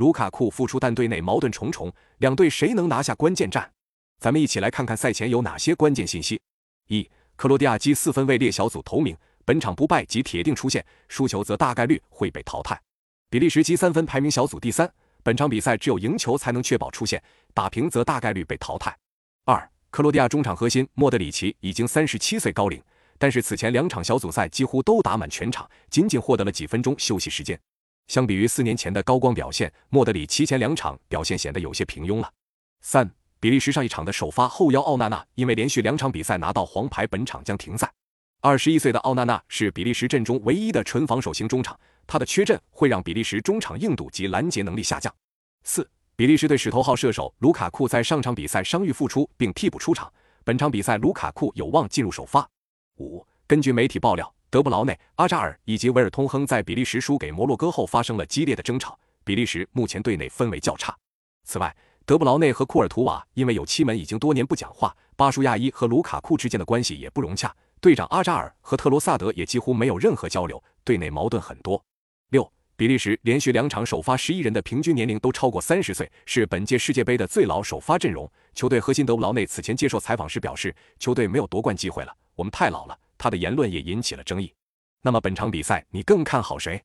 卢卡库复出，但队内矛盾重重，两队谁能拿下关键战？咱们一起来看看赛前有哪些关键信息。一、克罗地亚积四分位列小组头名，本场不败即铁定出线，输球则大概率会被淘汰。比利时积三分排名小组第三，本场比赛只有赢球才能确保出线，打平则大概率被淘汰。二、克罗地亚中场核心莫德里奇已经三十七岁高龄，但是此前两场小组赛几乎都打满全场，仅仅获得了几分钟休息时间。相比于四年前的高光表现，莫德里奇前两场表现显得有些平庸了。三。比利时上一场的首发后腰奥纳纳因为连续两场比赛拿到黄牌，本场将停赛。二十一岁的奥纳纳是比利时阵中唯一的纯防守型中场，他的缺阵会让比利时中场硬度及拦截能力下降。四，比利时队十头号射手卢卡库在上场比赛伤愈复出并替补出场，本场比赛卢卡库有望进入首发。五，根据媒体爆料，德布劳内、阿扎尔以及维尔通亨在比利时输给摩洛哥后发生了激烈的争吵，比利时目前队内氛围较差。此外，德布劳内和库尔图瓦因为有七门已经多年不讲话，巴舒亚伊和卢卡库之间的关系也不融洽。队长阿扎尔和特罗萨德也几乎没有任何交流，队内矛盾很多。六，比利时连续两场首发十一人的平均年龄都超过三十岁，是本届世界杯的最老首发阵容。球队核心德布劳内此前接受采访时表示，球队没有夺冠机会了，我们太老了。他的言论也引起了争议。那么本场比赛你更看好谁？